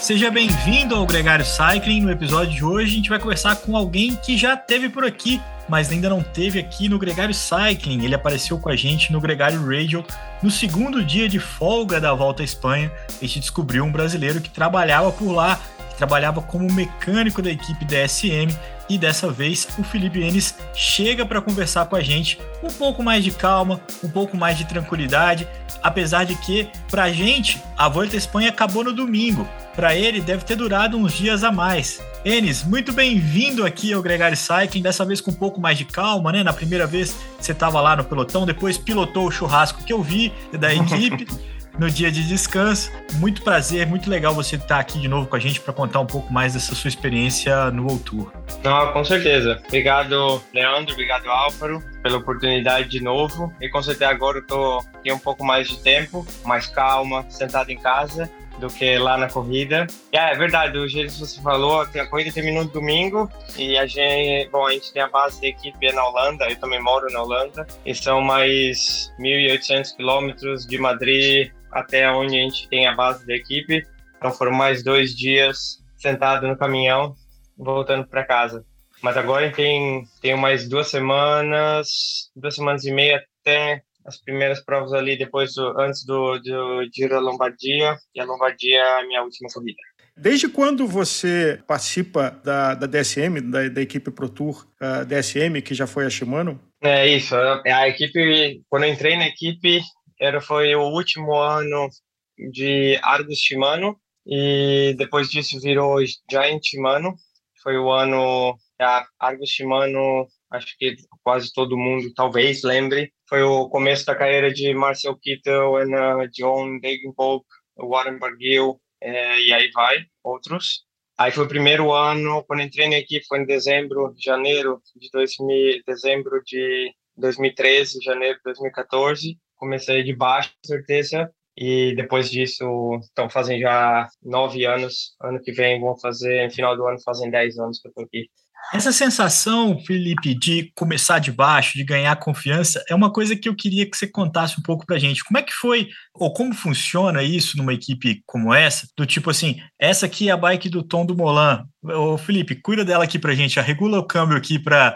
Seja bem-vindo ao Gregário Cycling. No episódio de hoje, a gente vai conversar com alguém que já teve por aqui, mas ainda não teve aqui no Gregário Cycling. Ele apareceu com a gente no Gregário Radio no segundo dia de folga da Volta à Espanha. A gente descobriu um brasileiro que trabalhava por lá, que trabalhava como mecânico da equipe DSM. E dessa vez o Felipe Enes chega para conversar com a gente um pouco mais de calma, um pouco mais de tranquilidade, apesar de que, para a gente, a Volta à Espanha acabou no domingo. Para ele, deve ter durado uns dias a mais. Enes, muito bem-vindo aqui ao Gregário Cycling, dessa vez com um pouco mais de calma, né? Na primeira vez você estava lá no pelotão, depois pilotou o churrasco que eu vi da equipe. no dia de descanso. Muito prazer, muito legal você estar aqui de novo com a gente para contar um pouco mais dessa sua experiência no Tour. Não, com certeza. Obrigado, Leandro, obrigado, Álvaro, pela oportunidade de novo. E com certeza agora eu tô aqui um pouco mais de tempo, mais calma, sentado em casa do que lá na corrida. E é, é verdade, o jeito que você falou, a corrida terminou no domingo e a gente, bom, a gente tem a base da equipe na Holanda, eu também moro na Holanda, e são mais 1.800 quilômetros de Madrid até onde a gente tem a base da equipe. Então foram mais dois dias sentado no caminhão, voltando para casa. Mas agora tem tenho mais duas semanas, duas semanas e meia até as primeiras provas ali depois do, antes do, do Giro da Lombardia e a Lombardia é a minha última corrida. Desde quando você participa da, da DSM, da, da equipe Pro Tour uh, DSM, que já foi a Shimano? É isso. A equipe, quando eu entrei na equipe, era foi o último ano de Argus Shimano e depois disso virou Giant Shimano. Foi o ano a Argus Shimano, acho que quase todo mundo talvez lembre. Foi o começo da carreira de Marcel Kittel, Anna John Degenkolb, Warren Barguil é, e aí vai, outros. Aí foi o primeiro ano, quando entrei na equipe, foi em dezembro, janeiro de 2000, dezembro de 2013, janeiro de 2014 comecei de baixo, com certeza, e depois disso, estão fazendo já nove anos. Ano que vem vão fazer, no final do ano, fazem dez anos que eu estou aqui. Essa sensação, Felipe, de começar de baixo, de ganhar confiança, é uma coisa que eu queria que você contasse um pouco pra gente. Como é que foi, ou como funciona isso numa equipe como essa? Do tipo assim, essa aqui é a bike do Tom do Molan. Ô, Felipe, cuida dela aqui pra gente, regula o câmbio aqui para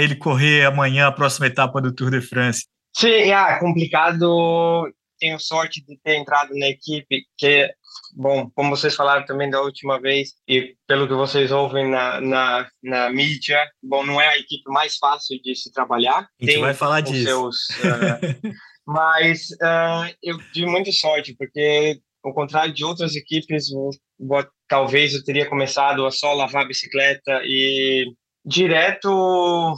ele correr amanhã a próxima etapa do Tour de France. Sim, é complicado. Tenho sorte de ter entrado na equipe, que, bom, como vocês falaram também da última vez, e pelo que vocês ouvem na, na, na mídia, bom, não é a equipe mais fácil de se trabalhar. A gente Tem vai falar disso. Seus, uh, mas uh, eu tive muita sorte, porque ao contrário de outras equipes, talvez eu teria começado a só lavar a bicicleta e direto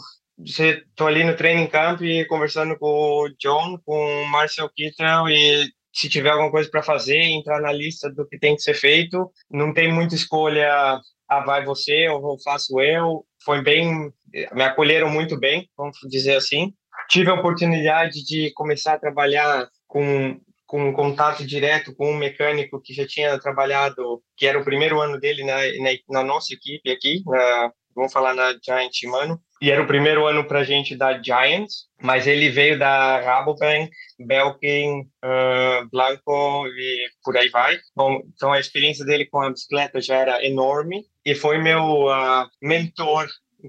tô ali no training camp e conversando com o John, com o Marcel Kittel e se tiver alguma coisa para fazer, entrar na lista do que tem que ser feito. Não tem muita escolha, ah, vai você ou faço eu. Foi bem, me acolheram muito bem, vamos dizer assim. Tive a oportunidade de começar a trabalhar com com um contato direto com um mecânico que já tinha trabalhado, que era o primeiro ano dele na, na, na nossa equipe aqui, na, vamos falar na Giant Mano, e era o primeiro ano para a gente da Giants, mas ele veio da Rabobank, Belkin, uh, Blanco e por aí vai. Bom, então a experiência dele com a bicicleta já era enorme e foi meu uh, mentor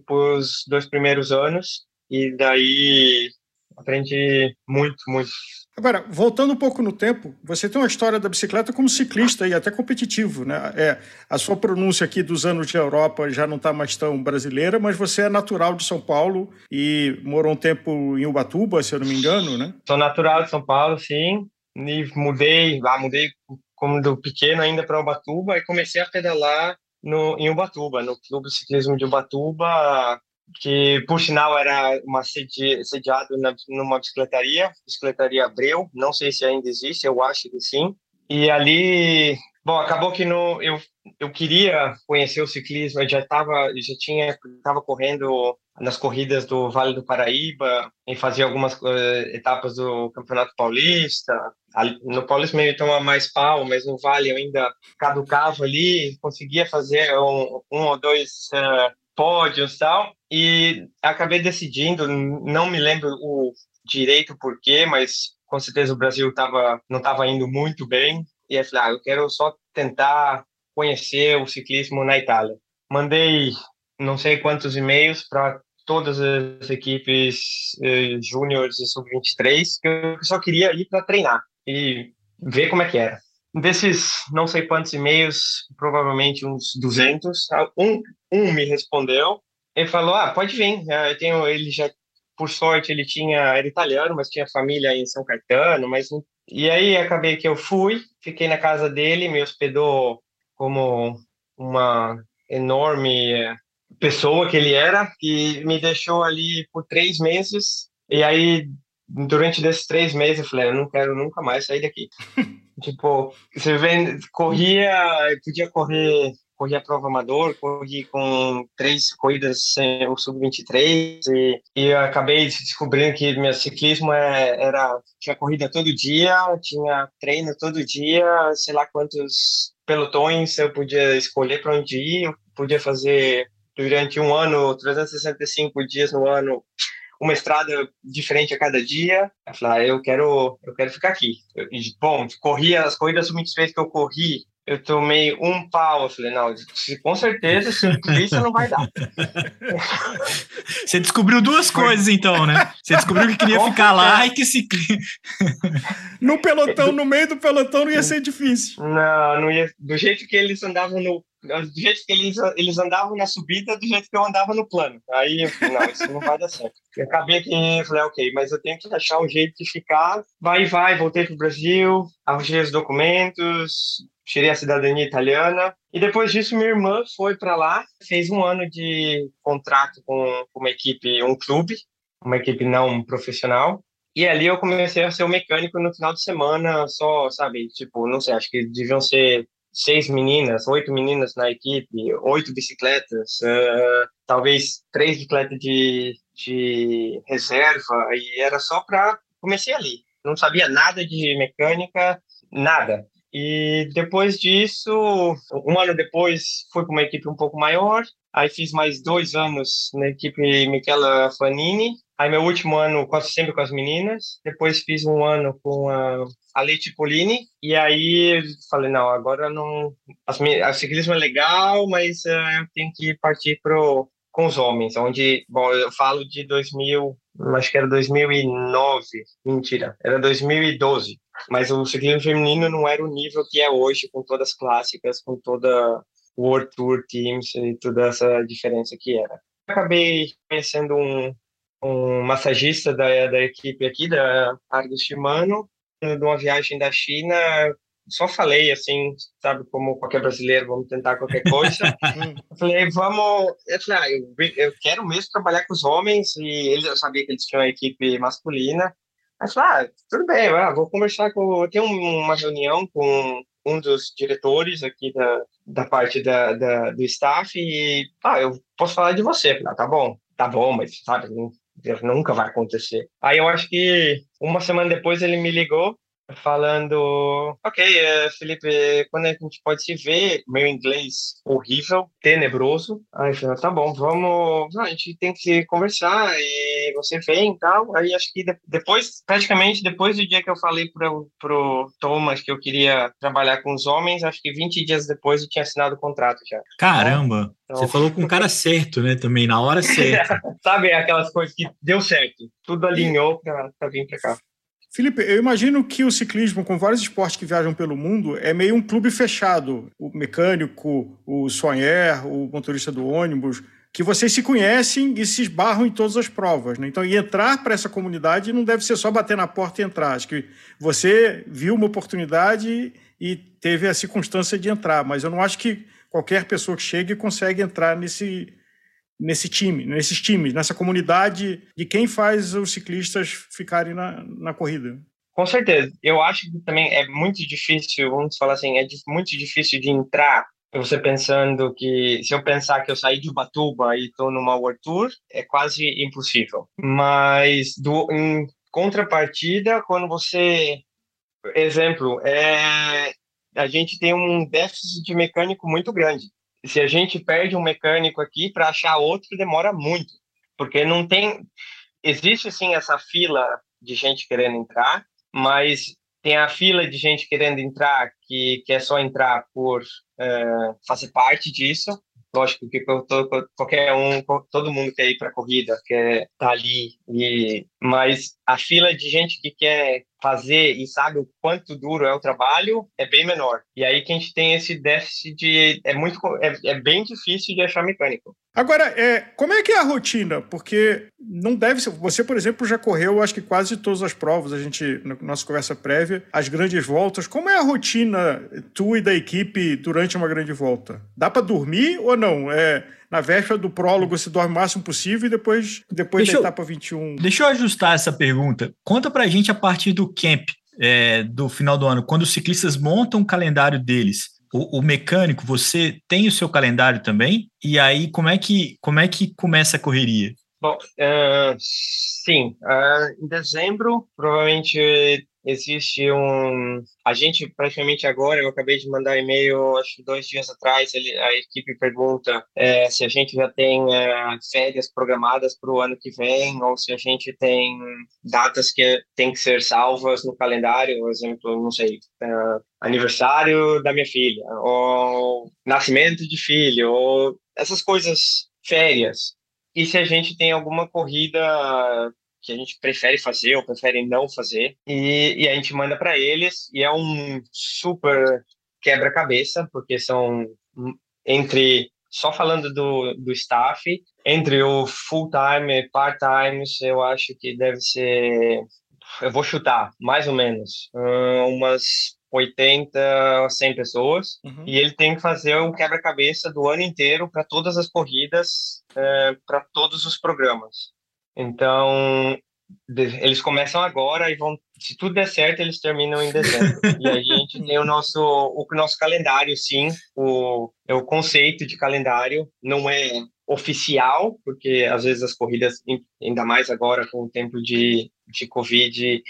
os dois primeiros anos e daí aprendi muito, muito Agora, voltando um pouco no tempo, você tem uma história da bicicleta como ciclista e até competitivo, né? É, a sua pronúncia aqui dos anos de Europa já não está mais tão brasileira, mas você é natural de São Paulo e morou um tempo em Ubatuba, se eu não me engano, né? Sou natural de São Paulo, sim. E mudei, lá mudei como do pequeno ainda para Ubatuba e comecei a pedalar no, em Ubatuba, no Clube Ciclismo de Ubatuba, que por sinal era uma sedi sediado na, numa bicicletaria, bicicletaria Abreu, não sei se ainda existe, eu acho que sim. E ali Bom, acabou que no, eu, eu queria conhecer o ciclismo, eu já estava já tinha estava correndo nas corridas do Vale do Paraíba, e fazia algumas uh, etapas do Campeonato Paulista. No Paulista meio toma mais pau, mas no Vale eu ainda caducava ali, conseguia fazer um, um ou dois uh, pódios tal, e acabei decidindo, não me lembro o direito porquê, mas com certeza o Brasil tava, não estava indo muito bem, e aí falei, ah, eu quero só tentar conhecer o ciclismo na Itália. Mandei não sei quantos e-mails para todas as equipes eh, júniores e sub-23, que eu só queria ir para treinar e ver como é que era. Desses não sei quantos e-mails, provavelmente uns 200, um, um me respondeu. Ele falou: Ah, pode vir. Ah, eu tenho, ele já, por sorte, ele tinha, era italiano, mas tinha família em São Caetano, mas e aí acabei que eu fui, fiquei na casa dele, me hospedou como uma enorme eh, pessoa que ele era, que me deixou ali por três meses. E aí, durante esses três meses, eu falei, eu não quero nunca mais sair daqui. tipo, você vê, corria, podia correr corri a prova amador, corri com três corridas sem o sub-23 e, e acabei descobrindo que meu ciclismo é, era tinha corrida todo dia, tinha treino todo dia, sei lá quantos pelotões eu podia escolher para onde ir, eu podia fazer durante um ano, 365 dias no ano, uma estrada diferente a cada dia. Eu falei, ah, eu quero, eu quero ficar aqui. Eu, bom, corri as corridas sub vezes que eu corri eu tomei um pau. Eu falei, não, com certeza, ciclista não vai dar. Você descobriu duas coisas, então, né? Você descobriu que queria com ficar lá e que ciclista. no pelotão, no meio do pelotão, não ia ser difícil. Não, não ia. Do jeito que eles andavam no. Do jeito que eles, eles andavam na subida, do jeito que eu andava no plano. Aí eu falei, não, isso não vai dar certo. Eu acabei que falei, ok, mas eu tenho que achar um jeito de ficar. Vai, vai, voltei para o Brasil, arranjei os documentos, tirei a cidadania italiana. E depois disso, minha irmã foi para lá, fez um ano de contrato com uma equipe, um clube, uma equipe não profissional. E ali eu comecei a ser o mecânico no final de semana, só, sabe, tipo, não sei, acho que deviam ser seis meninas, oito meninas na equipe, oito bicicletas, uh, talvez três bicicletas de, de reserva, e era só para. Comecei ali. Não sabia nada de mecânica, nada. E depois disso, um ano depois, fui para uma equipe um pouco maior. Aí fiz mais dois anos na equipe Michela Fanini. Aí meu último ano sempre com as meninas. Depois fiz um ano com a, a Leite Polini. E aí falei, não, agora não... A ciclismo é legal, mas uh, eu tenho que partir pro, com os homens. Onde, bom, eu falo de 2000, acho que era 2009. Mentira, era 2012 mas o ciclismo feminino não era o nível que é hoje, com todas as clássicas, com toda o World Tour Teams e toda essa diferença que era. Acabei conhecendo um, um massagista da, da equipe aqui, da Argus Shimano, de uma viagem da China, só falei assim, sabe, como qualquer brasileiro, vamos tentar qualquer coisa. eu falei, vamos. Eu falei, ah, eu, eu quero mesmo trabalhar com os homens, e eles, eu sabia que eles tinham uma equipe masculina. Aí falei, ah, tudo bem, vou conversar com. Eu tenho uma reunião com um dos diretores aqui da, da parte da, da, do staff e, ah, eu posso falar de você. Falei, ah, tá bom, tá bom, mas, sabe, nunca vai acontecer. Aí eu acho que uma semana depois ele me ligou falando, ok, eh, Felipe, quando a gente pode se ver? Meu inglês horrível, tenebroso. Aí eu falei, tá bom, vamos, a gente tem que conversar e você vem e tal. Aí acho que depois, praticamente depois do dia que eu falei pro, pro Thomas que eu queria trabalhar com os homens, acho que 20 dias depois eu tinha assinado o contrato já. Caramba! Então... Você falou com o cara certo, né, também, na hora certa. Sabe aquelas coisas que deu certo, tudo alinhou para vir para cá. Felipe, eu imagino que o ciclismo, com vários esportes que viajam pelo mundo, é meio um clube fechado. O mecânico, o sonher, o motorista do ônibus, que vocês se conhecem e se esbarram em todas as provas. Né? Então, entrar para essa comunidade não deve ser só bater na porta e entrar. Acho que você viu uma oportunidade e teve a circunstância de entrar, mas eu não acho que qualquer pessoa que chegue consegue entrar nesse, nesse time, nesses times, nessa comunidade de quem faz os ciclistas ficarem na, na corrida. Com certeza. Eu acho que também é muito difícil, vamos falar assim, é muito difícil de entrar você pensando que se eu pensar que eu saí de Ubatuba e estou numa World Tour, é quase impossível. Mas do, em contrapartida, quando você, exemplo, é a gente tem um déficit de mecânico muito grande. Se a gente perde um mecânico aqui para achar outro demora muito, porque não tem existe sim essa fila de gente querendo entrar, mas tem a fila de gente querendo entrar que, que é só entrar por uh, fazer parte disso. Lógico que qualquer um, todo mundo quer ir para a corrida, quer estar tá ali, e, mas a fila de gente que quer fazer e sabe o quanto duro é o trabalho é bem menor. E aí que a gente tem esse déficit de é muito é, é bem difícil de achar mecânico. Agora, é, como é que é a rotina? Porque não deve ser. Você, por exemplo, já correu, acho que quase todas as provas. A gente, na nossa conversa prévia, as grandes voltas. Como é a rotina tua e da equipe durante uma grande volta? Dá para dormir ou não? É, na véspera do prólogo se dorme o máximo possível e depois, depois deixa da etapa 21. Deixa eu ajustar essa pergunta. Conta pra gente a partir do camp é, do final do ano, quando os ciclistas montam o calendário deles. O, o, mecânico, você tem o seu calendário também? E aí, como é que, como é que começa a correria? Bom, uh, sim. Uh, em dezembro, provavelmente existe um. A gente praticamente agora, eu acabei de mandar e-mail, acho que dois dias atrás, ele, a equipe pergunta é, se a gente já tem férias programadas para o ano que vem, ou se a gente tem datas que tem que ser salvas no calendário, por exemplo, não sei, é, aniversário da minha filha, ou nascimento de filho, ou essas coisas, férias. E se a gente tem alguma corrida que a gente prefere fazer ou prefere não fazer, e, e a gente manda para eles, e é um super quebra-cabeça, porque são entre, só falando do, do staff, entre o full-time e part-time, eu acho que deve ser, eu vou chutar, mais ou menos, umas 80, 100 pessoas, uhum. e ele tem que fazer um quebra-cabeça do ano inteiro para todas as corridas, é, para todos os programas. Então, eles começam agora e vão, se tudo der certo, eles terminam em dezembro. e a gente tem o nosso, o nosso calendário, sim, o, é o conceito de calendário, não é oficial, porque às vezes as corridas, ainda mais agora com o tempo de, de Covid,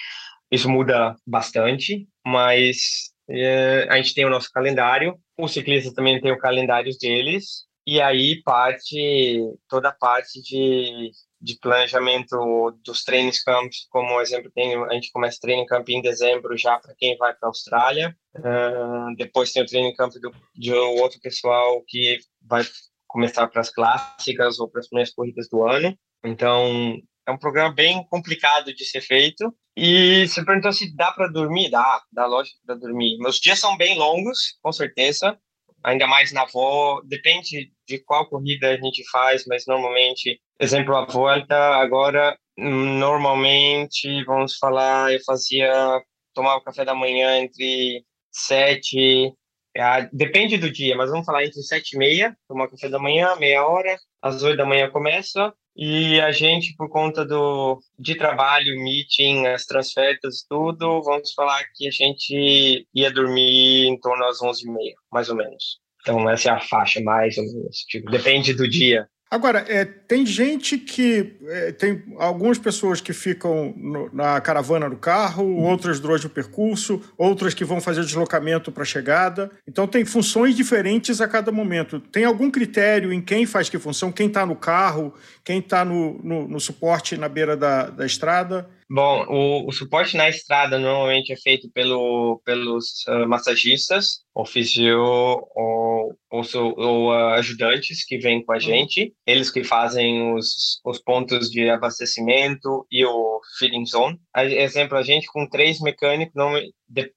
isso muda bastante, mas é, a gente tem o nosso calendário, os ciclistas também têm o calendário deles, e aí parte toda a parte de, de planejamento dos treinos campos, como exemplo tem a gente começa training camp em dezembro já para quem vai para a Austrália, uh, depois tem o training camp do, de outro pessoal que vai começar para as clássicas ou para as primeiras corridas do ano, então é um programa bem complicado de ser feito. E você perguntou se dá para dormir? Dá, dá lógico para dormir. Meus dias são bem longos, com certeza ainda mais na volta, depende de qual corrida a gente faz, mas normalmente, exemplo, a volta agora, normalmente, vamos falar, eu fazia, tomava café da manhã entre sete, é, depende do dia, mas vamos falar entre sete e meia, tomar café da manhã, meia hora, às oito da manhã começa, e a gente, por conta do, de trabalho, meeting, as transfertas, tudo, vamos falar que a gente ia dormir em torno às 11h30, mais ou menos. Então, essa é a faixa, mais ou menos. Tipo, depende do dia. Agora, é, tem gente que. É, tem algumas pessoas que ficam no, na caravana do carro, outras durante o percurso, outras que vão fazer o deslocamento para a chegada. Então, tem funções diferentes a cada momento. Tem algum critério em quem faz que função? Quem está no carro, quem está no, no, no, suporte na beira da, da estrada? Bom, o, o, suporte na estrada normalmente é feito pelo, pelos uh, massagistas, ofício ou, ou, ou uh, ajudantes que vêm com a uhum. gente, eles que fazem os, os pontos de abastecimento e o feeding zone. A, exemplo, a gente com três mecânicos, não,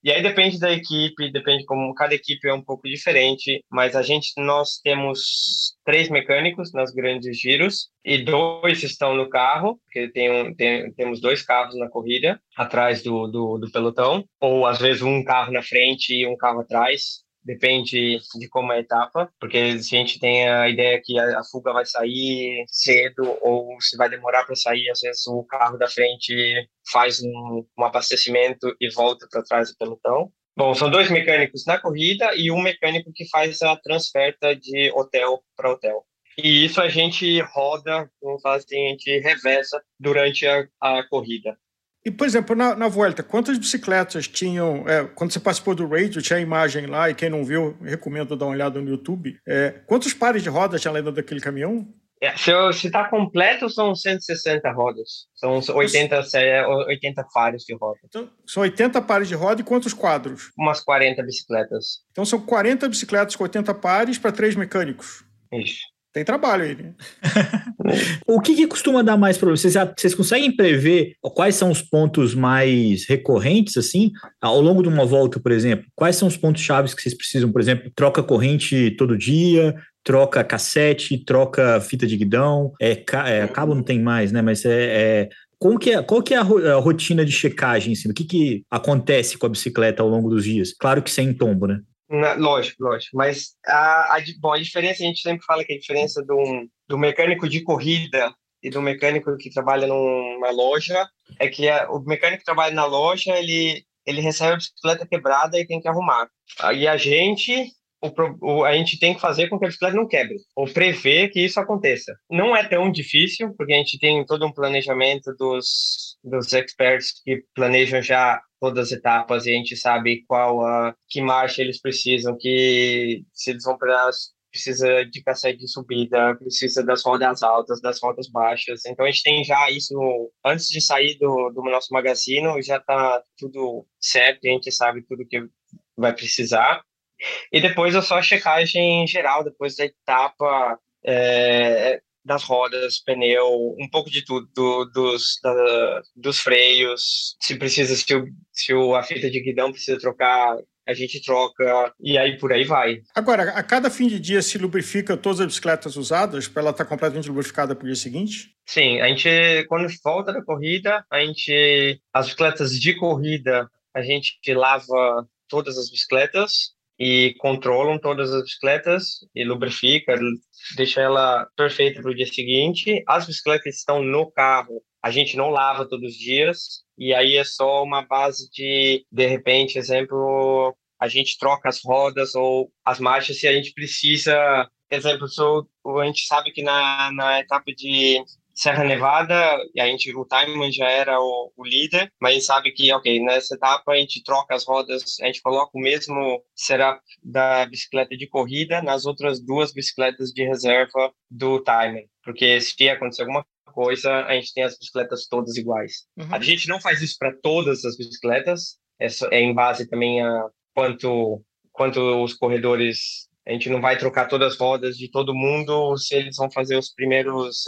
e aí depende da equipe, depende como cada equipe é um pouco diferente, mas a gente, nós temos três mecânicos nas grandes giros e dois estão no carro, porque tem um, tem, temos dois carros na corrida, atrás do, do, do pelotão, ou às vezes um carro na frente e um carro atrás, depende de como é a etapa, porque se a gente tem a ideia que a, fuga vai sair cedo ou se vai demorar para sair, às vezes o carro da frente faz um, um abastecimento e volta para trás do pelotão. Bom, são dois mecânicos na corrida e um mecânico que faz a transferta de hotel para hotel. E isso a gente roda, vamos a gente reveza durante a, a corrida. E, por exemplo, na, na volta, quantas bicicletas tinham. É, quando você participou do radio, tinha a imagem lá, e quem não viu, recomendo dar uma olhada no YouTube. É, quantos pares de rodas tinha lá dentro daquele caminhão? É, se está completo, são 160 rodas. São 80, 80 pares de rodas. Então, são 80 pares de roda e quantos quadros? Umas 40 bicicletas. Então, são 40 bicicletas com 80 pares para três mecânicos. Isso. Tem trabalho aí, né? o que, que, costuma dar mais problema? Vocês, vocês conseguem prever quais são os pontos mais recorrentes, assim, ao longo de uma volta, por exemplo? Quais são os pontos chaves que vocês precisam? Por exemplo, troca corrente todo dia, troca cassete, troca fita de guidão, é, é cabo não tem mais, né? Mas é, é qual que é, qual que é a, rotina de checagem? Assim? O que, que acontece com a bicicleta ao longo dos dias? Claro que sem tombo, né? Na, lógico, lógico. Mas a, a, bom, a diferença, a gente sempre fala que a diferença do, do mecânico de corrida e do mecânico que trabalha numa loja é que a, o mecânico que trabalha na loja, ele, ele recebe a bicicleta quebrada e tem que arrumar. E a gente, o, o, a gente tem que fazer com que a bicicleta não quebre, ou prever que isso aconteça. Não é tão difícil, porque a gente tem todo um planejamento dos, dos experts que planejam já todas as etapas e a gente sabe qual a que marcha eles precisam, que se eles vão para precisa de cassete de subida, precisa das rodas altas, das rodas baixas. Então a gente tem já isso antes de sair do, do nosso magazine, já está tudo certo, a gente sabe tudo que vai precisar. E depois é só a checagem geral, depois da etapa, é, das rodas, pneu, um pouco de tudo, do, dos, da, dos freios, se precisa, se, o, se o, a fita de guidão precisa trocar, a gente troca e aí por aí vai. Agora, a cada fim de dia se lubrifica todas as bicicletas usadas para ela estar tá completamente lubrificada para o dia seguinte? Sim, a gente, quando volta da corrida, a gente, as bicicletas de corrida, a gente lava todas as bicicletas e controlam todas as bicicletas e lubrifica, deixa ela perfeita para o dia seguinte. As bicicletas estão no carro, a gente não lava todos os dias e aí é só uma base de, de repente, exemplo, a gente troca as rodas ou as marchas se a gente precisa. Exemplo, a gente sabe que na, na etapa de Serra Nevada, e a gente, o Timeman já era o, o, líder, mas a gente sabe que, ok, nessa etapa a gente troca as rodas, a gente coloca o mesmo setup da bicicleta de corrida nas outras duas bicicletas de reserva do Timeman, porque se acontecer alguma coisa, a gente tem as bicicletas todas iguais. Uhum. A gente não faz isso para todas as bicicletas, é, é em base também a quanto, quanto os corredores a gente não vai trocar todas as rodas de todo mundo se eles vão fazer os primeiros,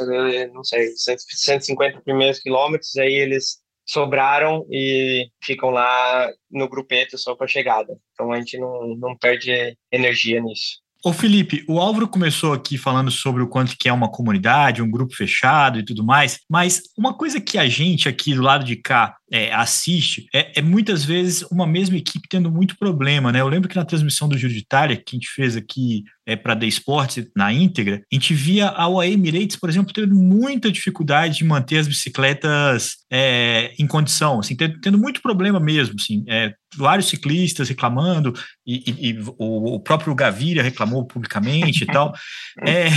não sei, 150 primeiros quilômetros, aí eles sobraram e ficam lá no grupeto só para chegada. Então a gente não, não perde energia nisso. Ô Felipe, o Álvaro começou aqui falando sobre o quanto que é uma comunidade, um grupo fechado e tudo mais, mas uma coisa que a gente aqui do lado de cá é, assiste é, é, muitas vezes uma mesma equipe tendo muito problema, né? Eu lembro que na transmissão do Giro de Itália, que a gente fez aqui é, para The Sports na íntegra, a gente via a UAE Emirates, por exemplo, tendo muita dificuldade de manter as bicicletas é, em condição, assim, tendo, tendo, muito problema mesmo, assim, é, vários ciclistas reclamando, e, e, e o, o, próprio Gaviria reclamou publicamente e tal. É,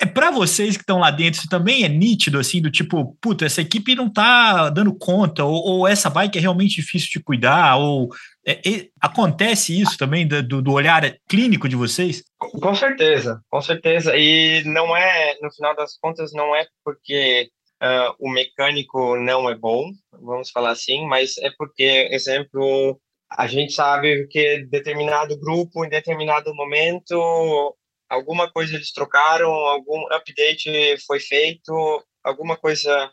é para vocês que estão lá dentro, isso também é nítido, assim, do tipo, puta, essa equipe não tá dando conta, ou, ou essa bike é realmente difícil de cuidar, ou é, é, acontece isso também do, do, olhar clínico de vocês? Com certeza, com certeza. E não é, no final das contas, não é porque uh, o mecânico não é bom, vamos falar assim, mas é porque, exemplo, a gente sabe que determinado grupo, em determinado momento, alguma coisa eles trocaram, algum update foi feito, alguma coisa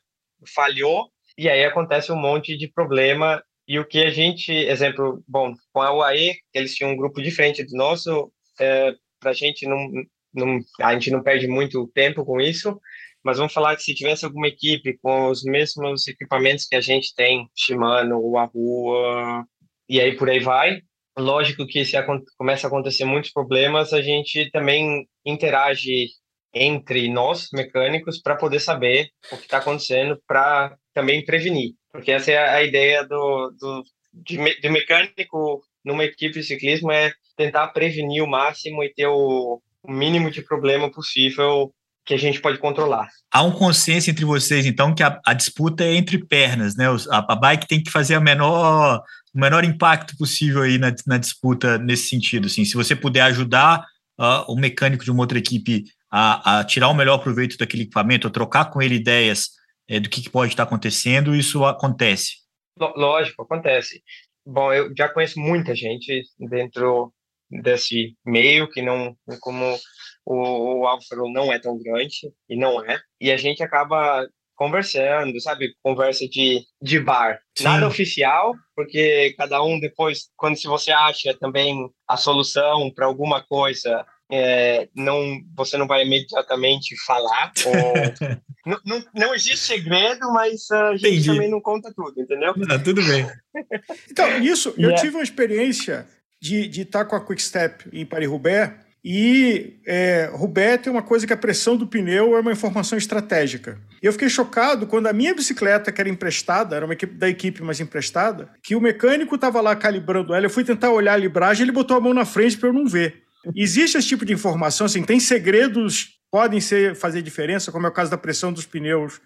falhou, e aí acontece um monte de problema. E o que a gente, exemplo, bom, com a UAE, eles tinham um grupo diferente do nosso, é, para a gente não, não, a gente não perde muito tempo com isso, mas vamos falar que se tivesse alguma equipe com os mesmos equipamentos que a gente tem, Shimano, Wahoo, e aí por aí vai, lógico que se começa a acontecer muitos problemas, a gente também interage entre nós, mecânicos, para poder saber o que está acontecendo, para também prevenir. Porque essa é a ideia do, do de, de, mecânico numa equipe de ciclismo, é tentar prevenir o máximo e ter o, o mínimo de problema possível que a gente pode controlar. Há um consenso entre vocês, então, que a, a disputa é entre pernas, né? A, a, bike tem que fazer a menor, o menor impacto possível aí na, na disputa nesse sentido. Assim, se você puder ajudar uh, o mecânico de uma outra equipe a, a, tirar o melhor proveito daquele equipamento, a trocar com ele ideias é, do que, que, pode estar acontecendo, isso acontece. Lógico, acontece. Bom, eu já conheço muita gente dentro desse meio que não, como o, o Álvaro não é tão grande, e não é, e a gente acaba conversando, sabe? Conversa de, de bar. Sim. Nada oficial, porque cada um depois, quando se você acha também a solução para alguma coisa, é, não, você não vai imediatamente falar. Ou... não, não, não, existe segredo, mas a gente Entendi. também não conta tudo, entendeu? Não, tudo bem. então, isso, eu yeah. tive uma experiência de, de estar com a Quickstep em Paris-Roubaix, e é, Roubaix tem uma coisa que a pressão do pneu é uma informação estratégica. Eu fiquei chocado quando a minha bicicleta, que era emprestada, era uma equipe da equipe, mas emprestada, que o mecânico estava lá calibrando ela, eu fui tentar olhar a libragem, ele botou a mão na frente para eu não ver. Existe esse tipo de informação, assim, tem segredos podem ser fazer diferença, como é o caso da pressão dos pneus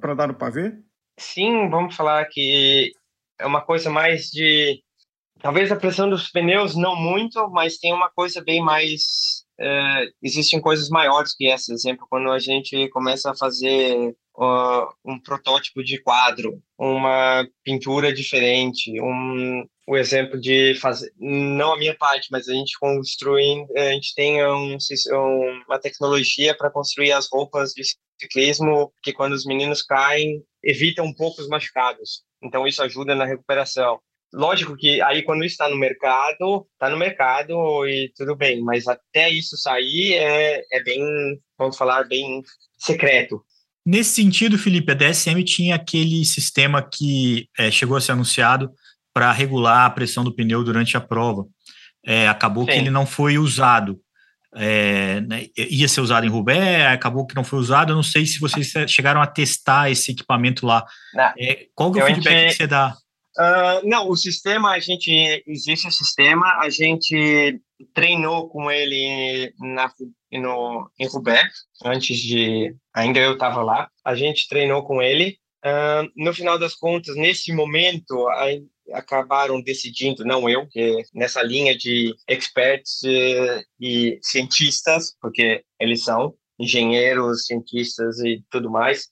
para andar no pavê? Sim, vamos falar que é uma coisa mais de talvez a pressão dos pneus não muito, mas tem uma coisa bem mais é, existem coisas maiores que essa. Exemplo, quando a gente começa a fazer uh, um protótipo de quadro, uma pintura diferente, um, o exemplo de fazer, não a minha parte, mas a gente construindo, a gente tem um, uma tecnologia para construir as roupas de ciclismo que quando os meninos caem evita um pouco os machucados. Então isso ajuda na recuperação. Lógico que aí quando está no mercado, está no mercado e tudo bem, mas até isso sair é, é bem, vamos falar, bem secreto. Nesse sentido, Felipe, a DSM tinha aquele sistema que é, chegou a ser anunciado para regular a pressão do pneu durante a prova. É, acabou Sim. que ele não foi usado. É, né, ia ser usado em Roubaix, acabou que não foi usado. Eu não sei se vocês chegaram a testar esse equipamento lá. É, qual que é o feedback que você dá? Uh, não, o sistema, a gente, existe o sistema, a gente treinou com ele na, no, em Roubaix, antes de, ainda eu estava lá, a gente treinou com ele, uh, no final das contas, nesse momento, a, acabaram decidindo, não eu, que nessa linha de experts uh, e cientistas, porque eles são engenheiros, cientistas e tudo mais,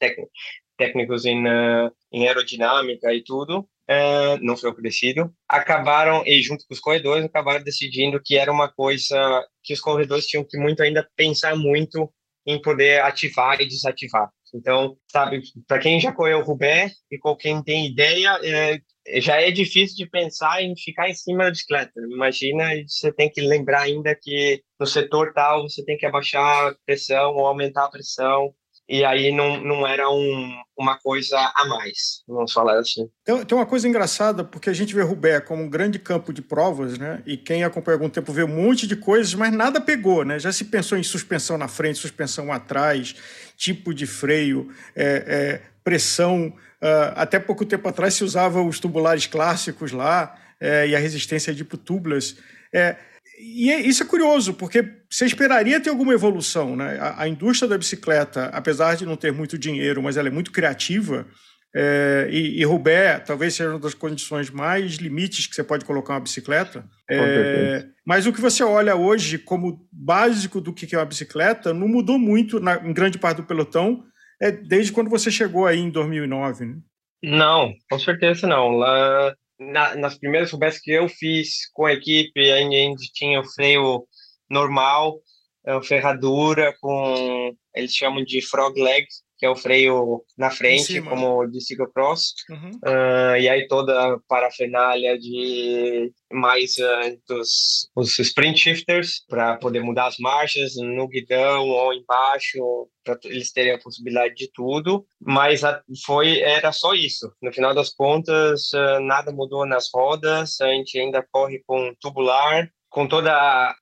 técnicos em, uh, em aerodinâmica e tudo, uh, não foi oferecido, acabaram, e junto com os corredores, acabaram decidindo que era uma coisa que os corredores tinham que muito ainda pensar muito em poder ativar e desativar. Então, sabe, para quem já correu o Roubaix e quem tem ideia, é, já é difícil de pensar em ficar em cima da bicicleta. Imagina, você tem que lembrar ainda que no setor tal você tem que abaixar a pressão ou aumentar a pressão e aí não, não era um, uma coisa a mais, vamos falar assim. Tem, tem uma coisa engraçada, porque a gente vê Roubaix como um grande campo de provas, né? E quem acompanha algum tempo vê um monte de coisas, mas nada pegou, né? Já se pensou em suspensão na frente, suspensão atrás, tipo de freio, é, é, pressão. Uh, até pouco tempo atrás se usava os tubulares clássicos lá é, e a resistência de tubulars. É, e é, isso é curioso, porque você esperaria ter alguma evolução. Né? A, a, indústria da bicicleta, apesar de não ter muito dinheiro, mas ela é muito criativa, é, e, e Roubaix talvez seja uma das condições mais limites que você pode colocar uma bicicleta. É, mas o que você olha hoje como básico do que é uma bicicleta não mudou muito na, em grande parte do pelotão é, desde quando você chegou aí em 2009. Né? Não, com certeza não. Lá na, nas primeiras subes que eu fiz com a equipe, ainda, ainda tinha o freio normal, a ferradura com, eles chamam de frog leg, que é o freio na frente, como de ciclocross, uhum. uh, e aí toda a parafernália de mais uh, dos os sprint shifters para poder mudar as marchas no guidão ou embaixo, para eles terem a possibilidade de tudo, mas a, foi era só isso. No final das contas, uh, nada mudou nas rodas, a gente ainda corre com tubular, com todas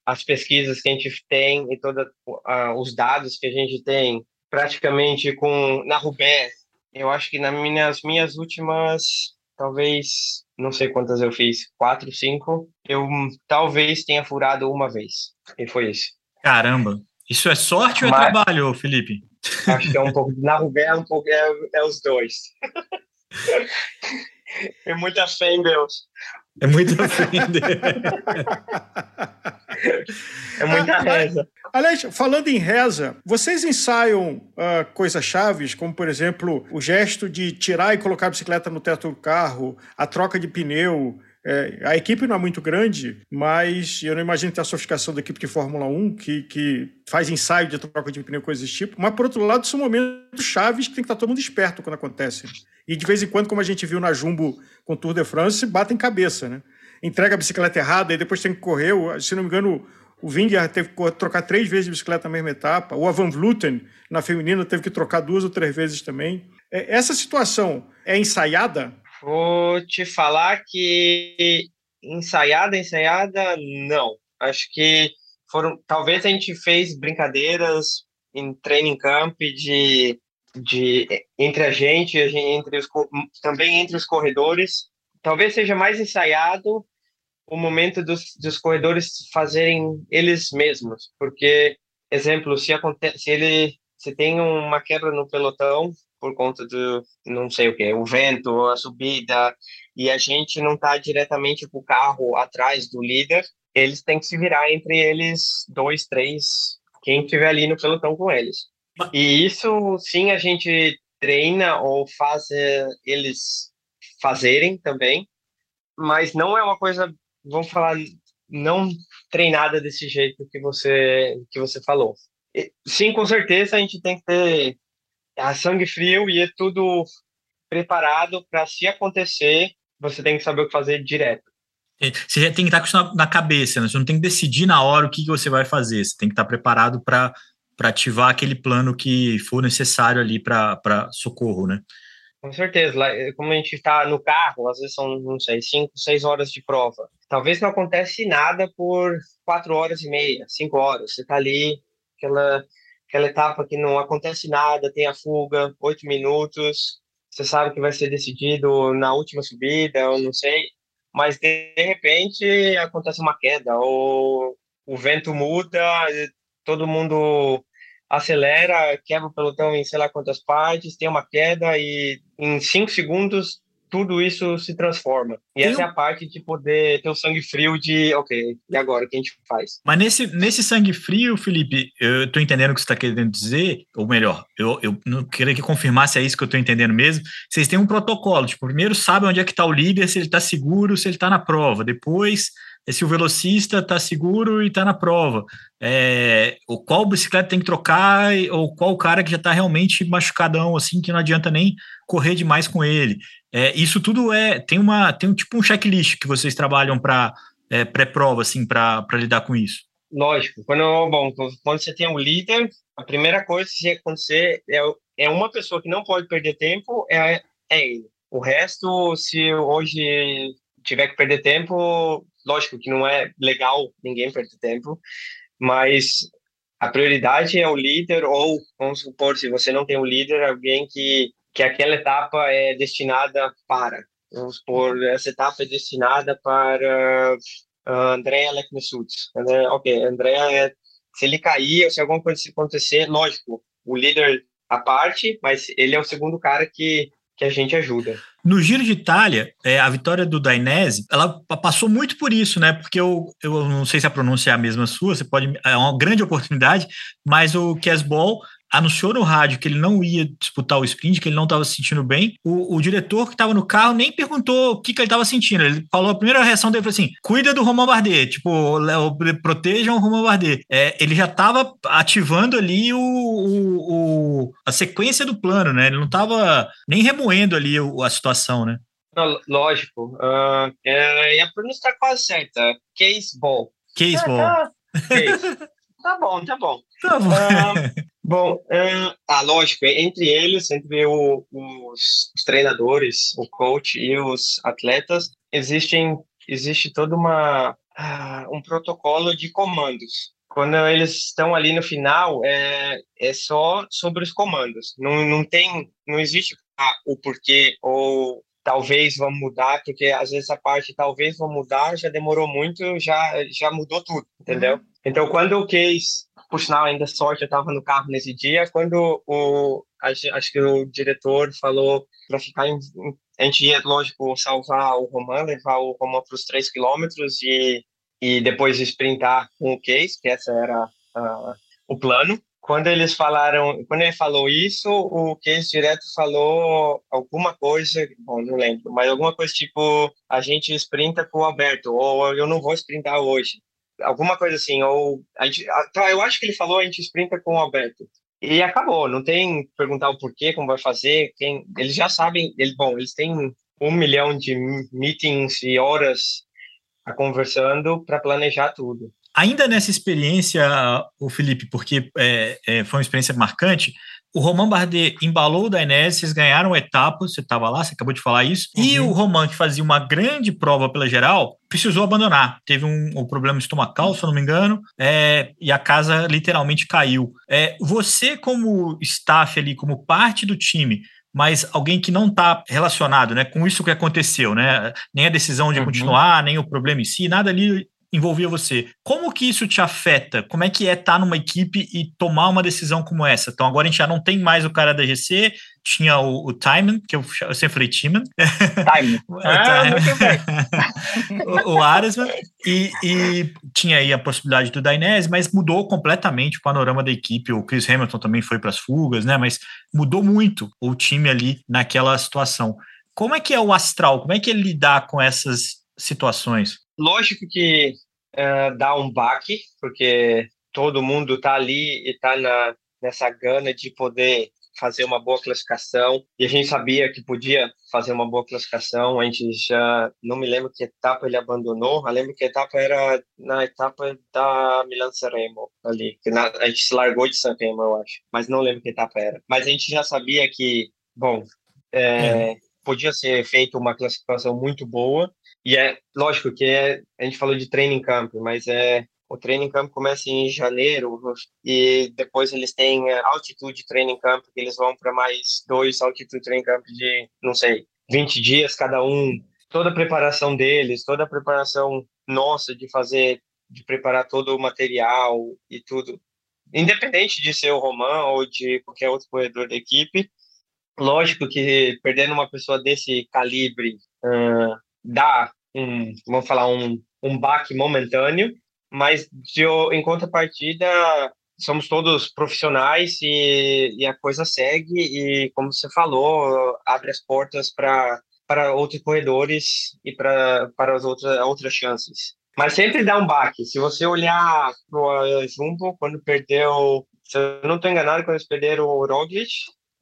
as pesquisas que a gente tem e todos os dados que a gente tem, praticamente com na Rubé, eu acho que nas minhas, minhas últimas, talvez, não sei quantas eu fiz, quatro, cinco, eu talvez tenha furado uma vez. E foi isso. Caramba! Isso é sorte ou é trabalho, Felipe? Acho que é um pouco. Na Rubé é um pouco. É, é os dois. é muita fé em Deus. É muito em Deus. É muita ah, reza. Aliás, falando em reza, vocês ensaiam uh, coisas chaves, como por exemplo o gesto de tirar e colocar a bicicleta no teto do carro, a troca de pneu. É, a equipe não é muito grande, mas eu não imagino ter a sofisticação da equipe de Fórmula 1, que, que faz ensaio de troca de pneu, coisas desse tipo. Mas, por outro lado, são momentos chaves que tem que estar todo mundo esperto quando acontecem. E, de vez em quando, como a gente viu na Jumbo com o Tour de France, batem cabeça, né? Entrega a bicicleta errada e depois tem que correr. Se não me engano, o Vingegaard teve que trocar três vezes de bicicleta na mesma etapa. O Van Vluten, na feminina, teve que trocar duas ou três vezes também. É, essa situação é ensaiada? Vou te falar que ensaiada, ensaiada, não. Acho que foram. Talvez a gente fez brincadeiras em training camp de, de entre a gente, entre os, também entre os corredores. Talvez seja mais ensaiado o momento dos, dos corredores fazerem eles mesmos, porque, exemplo, se acontece, se ele se tem uma quebra no pelotão por conta do não sei o que, o vento, a subida, e a gente não está diretamente com o carro atrás do líder, eles têm que se virar entre eles dois, três, quem estiver ali no pelotão com eles. E isso sim a gente treina ou faz eh, eles fazerem também, mas não é uma coisa vamos falar, não treinada desse jeito que você que você falou. Sim, com certeza a gente tem que ter a sangue frio e é tudo preparado para se acontecer, você tem que saber o que fazer direto. Você já tem que estar com isso na cabeça, né? Você não tem que decidir na hora o que, que você vai fazer. Você tem que estar preparado para ativar aquele plano que for necessário ali para socorro, né? Com certeza. Como a gente está no carro, às vezes são, não sei, cinco, seis horas de prova. Talvez não acontece nada por quatro horas e meia, cinco horas. Você está ali, aquela, aquela etapa que não acontece nada, tem a fuga, oito minutos. Você sabe que vai ser decidido na última subida, ou não sei. Mas, de repente, acontece uma queda, ou o vento muda, todo mundo acelera, quebra o pelotão em sei lá quantas partes, tem uma queda e em cinco segundos tudo isso se transforma. E essa é a parte de poder ter o sangue frio de, ok, e agora, o que a gente faz? Mas nesse, nesse sangue frio, Felipe, eu estou entendendo o que você está querendo dizer, ou melhor, eu, eu não queria que confirmasse é isso que eu estou entendendo mesmo. Vocês têm um protocolo, tipo, primeiro sabe onde é que está o líder, se ele está seguro, se ele está na prova. Depois é se o velocista está seguro e está na prova. É, o qual bicicleta tem que trocar, ou qual cara que já está realmente machucadão, assim, que não adianta nem correr demais com ele. É, isso tudo é tem uma tem um tipo um checklist que vocês trabalham para é, pré-prova, assim, para lidar com isso. Lógico. Quando, bom, quando você tem um líder, a primeira coisa que acontecer é, é uma pessoa que não pode perder tempo, é, é ele. O resto, se hoje tiver que perder tempo, lógico que não é legal ninguém perder tempo, mas a prioridade é o líder ou, vamos supor, se você não tem um líder, alguém que, que aquela etapa é destinada para. Vamos essa etapa é destinada para uh, Andrea Leknesuts. Ok, Andrea, é, se ele cair ou se alguma coisa acontecer, lógico, o líder a parte, mas ele é o segundo cara que, que a gente ajuda. No Giro de Itália, é, a vitória do Dainese, ela passou muito por isso, né? Porque eu, eu não sei se a pronúncia é a mesma sua, você pode. É uma grande oportunidade, mas o Casball anunciou no rádio que ele não ia disputar o sprint, que ele não estava se sentindo bem, o, o diretor que estava no carro nem perguntou o que, que ele estava sentindo. Ele falou, a primeira reação dele foi assim: cuida do Romain Bardet, tipo, protejam o Romain Bardet. É, ele já estava ativando ali o, o, o, a sequência do plano, né? Ele não estava nem remoendo ali a situação, né? Não, lógico. Uh, é, e a pronúncia está quase certa. Case ball. Case ball. Tá, case. tá bom, tá bom. Tá bom. Uh, bom, uh, ah, lógico, entre eles, entre o, os, os, treinadores, o coach e os atletas, existem, existe toda uma uh, um protocolo de comandos. Quando eles estão ali no final, é, é só sobre os comandos. Não, não tem, não existe ah, o porquê ou talvez vão mudar, porque às vezes a parte talvez vão mudar já demorou muito, já já mudou tudo, entendeu? Uhum. Então quando o case, por sinal ainda sorte, eu estava no carro nesse dia, quando o acho, que o diretor falou para ficar em, a gente ia, lógico, salvar o Roman, levar o Roman para os 3 quilômetros e, e depois sprintar com o case, que essa era uh, o plano quando eles falaram, quando ele falou isso, o Case direto falou alguma coisa, bom, não lembro, mas alguma coisa tipo, a gente sprinta com o Alberto, ou eu não vou sprintar hoje. Alguma coisa assim, ou a gente, tá, eu acho que ele falou a gente sprinta com o Alberto. E acabou, não tem perguntar o porquê, como vai fazer, quem, eles já sabem, ele, bom, eles têm um milhão de meetings e horas a conversando para planejar tudo. Ainda nessa experiência, o Felipe, porque é, é, foi uma experiência marcante, o Roman Bardet embalou o Dainese, vocês ganharam etapa, você estava lá, você acabou de falar isso, uhum. e o Roman, que fazia uma grande prova pela geral, precisou abandonar. Teve um, um problema estomacal, se eu não me engano, é, e a casa literalmente caiu. É, você, como staff ali, como parte do time, mas alguém que não está relacionado né, com isso que aconteceu, né? Nem a decisão de uhum. continuar, nem o problema em si, nada ali envolvia você. Como que isso te afeta? Como é que é estar tá numa equipe e tomar uma decisão como essa? Então agora a gente já não tem mais o cara da GC, tinha o, o Timon, que eu, eu sempre falei Timon. Timon. ah, o, o Aresman, e, e, tinha aí a possibilidade do Dainese, mas mudou completamente o panorama da equipe. O Chris Hamilton também foi para as fugas, né? Mas mudou muito o time ali naquela situação. Como é que é o astral? Como é que ele lidar com essas situações? Lógico que uh, dá um baque, porque todo mundo está ali e está nessa gana de poder fazer uma boa classificação. E a gente sabia que podia fazer uma boa classificação. A gente já não me lembro que etapa ele abandonou. Eu lembro que etapa era na etapa da Milan Sanremo ali que na, a gente se largou de Sanremo eu acho. Mas não lembro que etapa era. Mas a gente já sabia que bom é, é. podia ser feita uma classificação muito boa e é lógico que é, a gente falou de training camp, mas é o training camp começa em janeiro e depois eles têm é, altitude training camp, que eles vão para mais dois altitude training camp de, não sei, 20 dias cada um. Toda a preparação deles, toda a preparação nossa de fazer, de preparar todo o material e tudo. Independente de ser o Roman ou de qualquer outro corredor da equipe, lógico que perdendo uma pessoa desse calibre, uh, dá um, vamos falar, um, um baque momentâneo, mas de, em contrapartida somos todos profissionais e, e a coisa segue e, como você falou, abre as portas para para outros corredores e para para as outras outras chances. Mas sempre dá um baque. Se você olhar para Jumbo, quando perdeu, se eu não estou enganado, quando eles perderam o Roglic,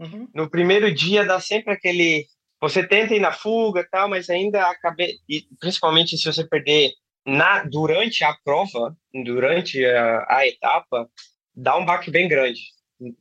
uhum. no primeiro dia dá sempre aquele você tenta ir na fuga tal, mas ainda acabei, e principalmente se você perder na durante a prova, durante a, a etapa, dá um baque bem grande,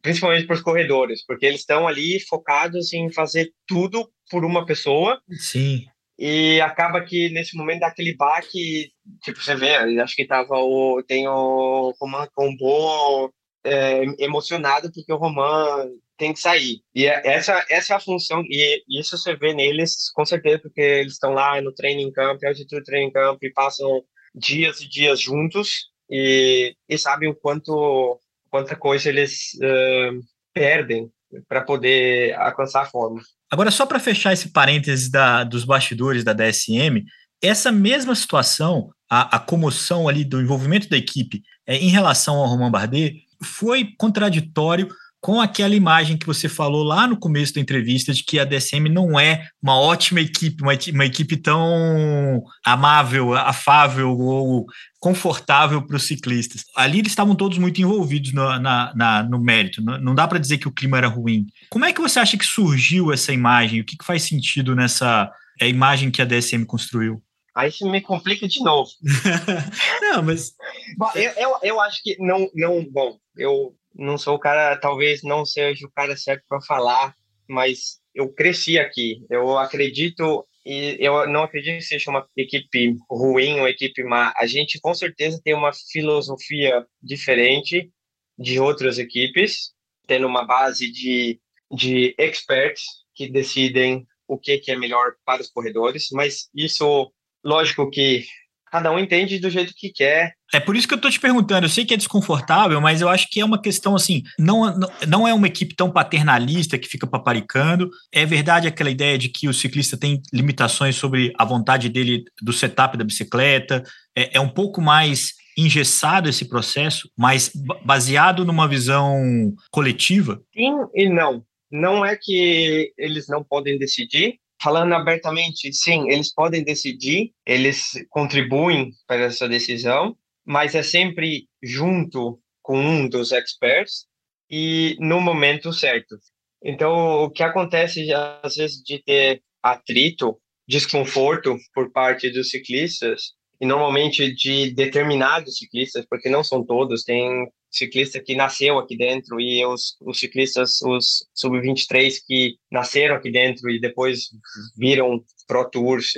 principalmente para os corredores, porque eles estão ali focados em fazer tudo por uma pessoa. Sim. E acaba que nesse momento dá aquele baque, tipo, você vê, acho que tava o tem o Roman Combo é, emocionado porque o Roman tem que sair. E é, essa, essa é a função, e isso você vê neles, com certeza, porque eles estão lá no training camp, altitude training camp, e passam dias e dias juntos, e, e sabem o quanto, quanta coisa eles uh, perdem para poder alcançar a forma. Agora, só para fechar esse parênteses da, dos bastidores da DSM, essa mesma situação, a, a comoção ali do envolvimento da equipe é, em relação ao Romain Bardet, foi contraditório com aquela imagem que você falou lá no começo da entrevista de que a DSM não é uma ótima equipe, uma, uma equipe tão amável, afável ou confortável para os ciclistas. Ali eles estavam todos muito envolvidos no, na, na, no mérito, não, não dá para dizer que o clima era ruim. Como é que você acha que surgiu essa imagem? O que, que faz sentido nessa é, imagem que a DSM construiu? Aí você me complica de novo. não, mas. Bom, eu, eu, eu, acho que não, não. Bom, eu não sou o cara, talvez não seja o cara certo para falar, mas eu cresci aqui. Eu acredito e eu não acredito que seja uma equipe ruim, uma equipe má. A gente com certeza tem uma filosofia diferente de outras equipes, tendo uma base de, de experts que decidem o que, que é melhor para os corredores, mas isso lógico que cada um entende do jeito que quer. É por isso que eu estou te perguntando. Eu sei que é desconfortável, mas eu acho que é uma questão assim. Não, não é uma equipe tão paternalista que fica paparicando. É verdade aquela ideia de que o ciclista tem limitações sobre a vontade dele do setup da bicicleta. É, é um pouco mais engessado esse processo, mas baseado numa visão coletiva? Sim e não. Não é que eles não podem decidir, falando abertamente, sim, eles podem decidir, eles contribuem para essa decisão, mas é sempre junto com um dos experts e no momento certo. Então, o que acontece às vezes de ter atrito, desconforto por parte dos ciclistas e normalmente de determinados ciclistas, porque não são todos, tem ciclista que nasceu aqui dentro e os, os ciclistas, os sub-23 que nasceram aqui dentro e depois viram Pro Tours,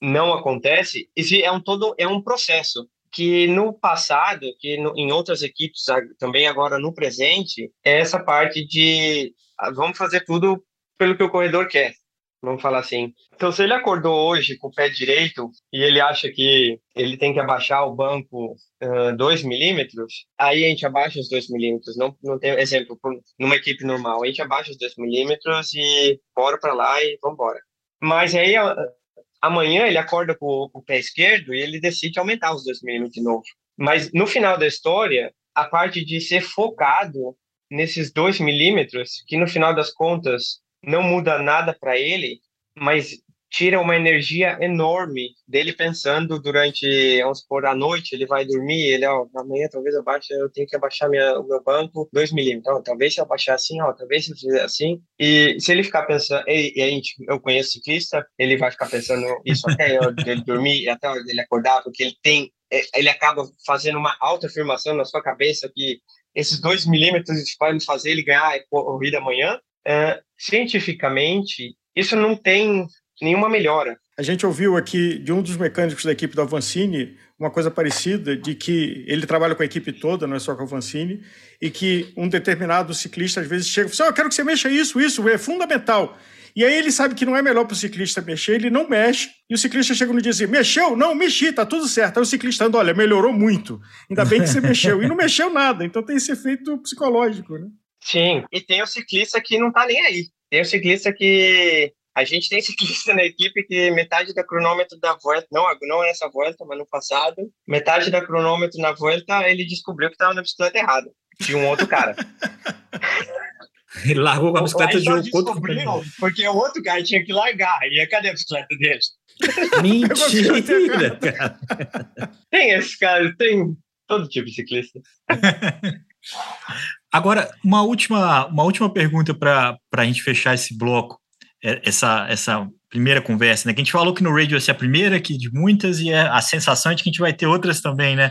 não acontece. Esse é um todo é um processo que no passado, que no, em outras equipes também agora no presente, é essa parte de ah, vamos fazer tudo pelo que o corredor quer vamos falar assim. Então, se ele acordou hoje com o pé direito e ele acha que ele tem que abaixar o banco 2 uh, milímetros, aí a gente abaixa os 2 milímetros. Não, não tem exemplo, numa equipe normal, a gente abaixa os 2 milímetros e bora para lá e vamos embora. Mas aí amanhã ele acorda com, com, o pé esquerdo e ele decide aumentar os 2 milímetros de novo. Mas no final da história, a parte de ser focado nesses 2 milímetros, que no final das contas não muda nada para ele, mas tira uma energia enorme dele pensando durante, vamos supor, a noite, ele vai dormir, ele, ó, amanhã talvez eu baixe, eu tenho que abaixar minha, o meu banco 2 milímetros, então, talvez se eu abaixar assim, ó, talvez se eu fizer assim, e se ele ficar pensando, e, e gente, eu conheço ciclista, ele vai ficar pensando isso até ele dormir, até ele acordar, porque ele tem, é, ele acaba fazendo uma autoafirmação na sua cabeça que esses dois milímetros vai fazer ele ganhar corrida amanhã, é, cientificamente, isso não tem nenhuma melhora. A gente ouviu aqui de um dos mecânicos da equipe da Avancini uma coisa parecida, de que ele trabalha com a equipe toda, não é só com a Avancini, e que um determinado ciclista às vezes chega e fala oh, eu quero que você mexa isso, isso é fundamental. E aí ele sabe que não é melhor para o ciclista mexer, ele não mexe, e o ciclista chega no dia assim, mexeu? Não, mexi, tá tudo certo. Aí o ciclista anda, olha, melhorou muito, ainda bem que você mexeu. E não mexeu nada, então tem esse efeito psicológico, né? Sim, e tem o ciclista que não tá nem aí. Tem o ciclista que. A gente tem ciclista na equipe que metade da cronômetro da volta, não, não é essa volta, mas no passado, metade da cronômetro na volta, ele descobriu que estava na bicicleta errada, de um outro cara. Ele largou com a bicicleta de outro Porque o outro cara tinha que largar. E cadê a bicicleta dele? Mentira, cara. Tem esses caras, tem todo tipo de ciclista. Agora, uma última, uma última pergunta para a gente fechar esse bloco, é, essa, essa primeira conversa, né? Que a gente falou que no radio ia ser a primeira aqui de muitas e é a sensação é de que a gente vai ter outras também, né?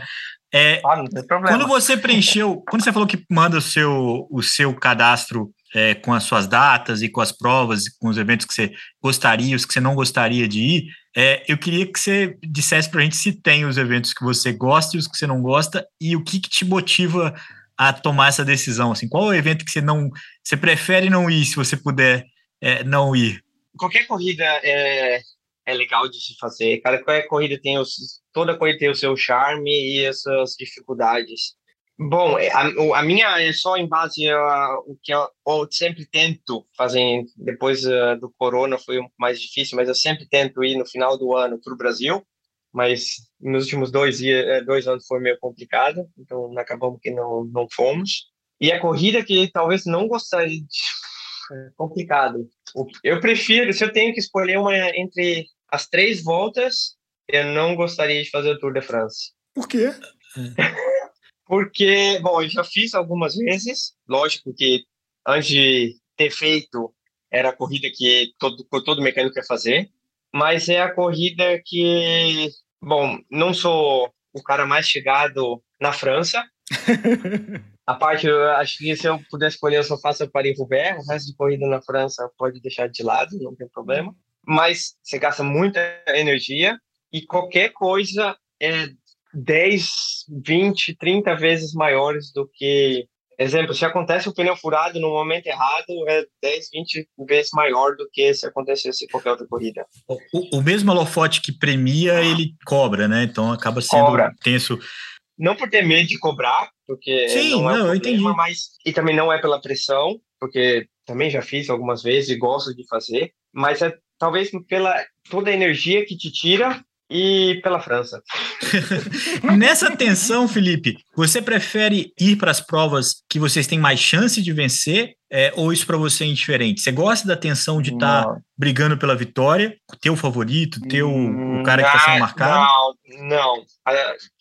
É, ah. Quando você preencheu, quando você falou que manda o seu, o seu cadastro é, com as suas datas e com as provas, com os eventos que você gostaria, os que você não gostaria de ir, é, eu queria que você dissesse para a gente se tem os eventos que você gosta e os que você não gosta e o que, que te motiva a tomar essa decisão? Assim, qual é o evento que você não, você prefere não ir se você puder é, não ir? Qualquer corrida é, é legal de se fazer. Cada corrida tem os, toda corrida tem o seu charme e as suas dificuldades. Bom, é, a, a minha é só em base a o que eu, eu sempre tento fazer. Depois uh, do corona foi mais difícil, mas eu sempre tento ir no final do ano para o Brasil mas nos últimos dois, dias, é, dois anos foi meio complicado, então acabamos que não, não fomos. E a corrida que talvez não gostaria de... É complicado. Eu prefiro, se eu tenho que escolher uma entre as três voltas, eu não gostaria de fazer o Tour de France. Por quê? Porque, bom, eu já fiz algumas vezes, lógico que antes de ter feito, era a corrida que todo, todo mecânico quer fazer, mas é a corrida que, bom, não sou o cara mais chegado na França. a parte, eu acho que se eu puder escolher, eu só faço Paris-Roubaix, o resto de corrida na França pode deixar de lado, não tem problema. Mas você gasta muita energia e qualquer coisa é 10, 20, 30 vezes maiores do que. Exemplo, se acontece o pneu furado no momento errado, é 10, 20 vezes maior do que se acontecesse em qualquer outra corrida. O, o mesmo holofote que premia, ele cobra, né? Então acaba sendo cobra. tenso. Não por ter medo de cobrar, porque Sim, não, é não um problema, eu entendi. mas e também não é pela pressão, porque também já fiz algumas vezes e gosto de fazer, mas é talvez pela toda a energia que te tira e pela França. Nessa tensão, Felipe, você prefere ir para as provas que vocês têm mais chance de vencer é, ou isso para você é indiferente? Você gosta da tensão de estar tá brigando pela vitória, teu favorito, teu o cara que está sendo marcado? Não, não.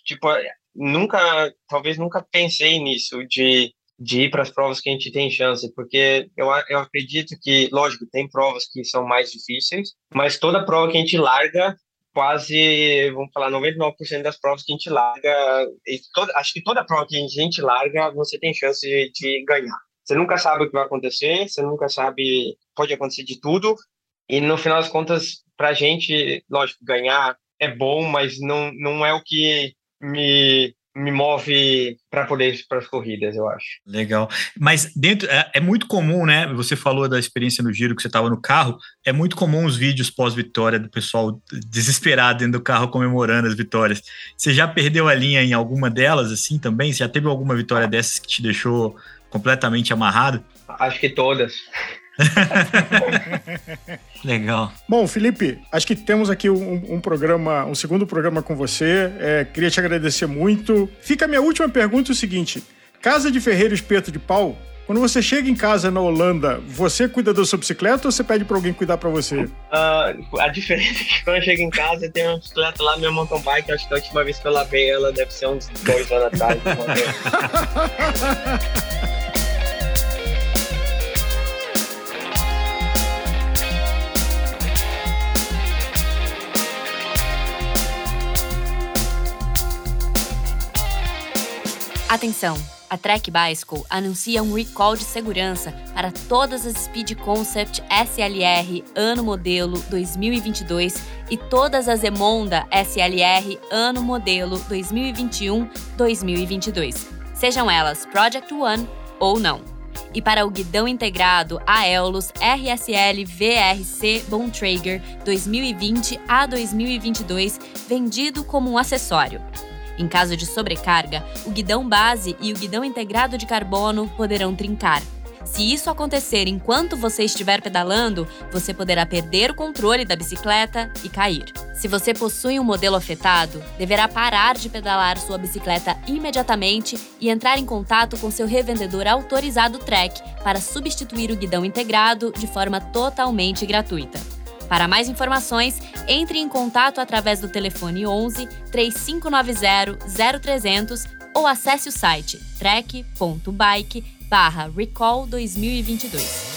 Tipo, nunca, talvez nunca pensei nisso de de ir para as provas que a gente tem chance, porque eu, eu acredito que, lógico, tem provas que são mais difíceis, mas toda prova que a gente larga, quase, vamos falar, 99% das provas que a gente larga, toda, acho que toda prova que a gente larga, você tem chance de, de ganhar. Você nunca sabe o que vai acontecer, você nunca sabe, pode acontecer de tudo, e no final das contas, para a gente, lógico, ganhar é bom, mas não, não é o que me me move para poder ir para as corridas, eu acho. Legal. Mas dentro é, é, muito comum, né? Você falou da experiência no giro que você estava no carro. É muito comum os vídeos pós-vitória do pessoal desesperado dentro do carro comemorando as vitórias. Você já perdeu a linha em alguma delas, assim também? Você já teve alguma vitória dessas que te deixou completamente amarrado? Acho que todas. Legal. Bom, Felipe, acho que temos aqui um, um programa, um segundo programa com você. É, queria te agradecer muito. Fica a minha última pergunta: o seguinte: Casa de Ferreiro Espeto de Pau quando você chega em casa na Holanda, você cuida da sua bicicleta ou você pede para alguém cuidar para você? Uh, a diferença é que quando eu chego em casa, eu tenho uma bicicleta lá, meu mountain bike, acho que a última vez que eu lavei ela deve ser uns dois anos atrás. Atenção! A Trek Bicycle anuncia um recall de segurança para todas as Speed Concept SLR ano modelo 2022 e todas as Emonda SLR ano modelo 2021-2022, sejam elas Project One ou não. E para o guidão integrado Aeolus RSL VRC Bontrager 2020 a 2022, vendido como um acessório. Em caso de sobrecarga, o guidão base e o guidão integrado de carbono poderão trincar. Se isso acontecer enquanto você estiver pedalando, você poderá perder o controle da bicicleta e cair. Se você possui um modelo afetado, deverá parar de pedalar sua bicicleta imediatamente e entrar em contato com seu revendedor autorizado Trek para substituir o guidão integrado de forma totalmente gratuita. Para mais informações, entre em contato através do telefone 11 3590 0300 ou acesse o site trek.bike recall 2022.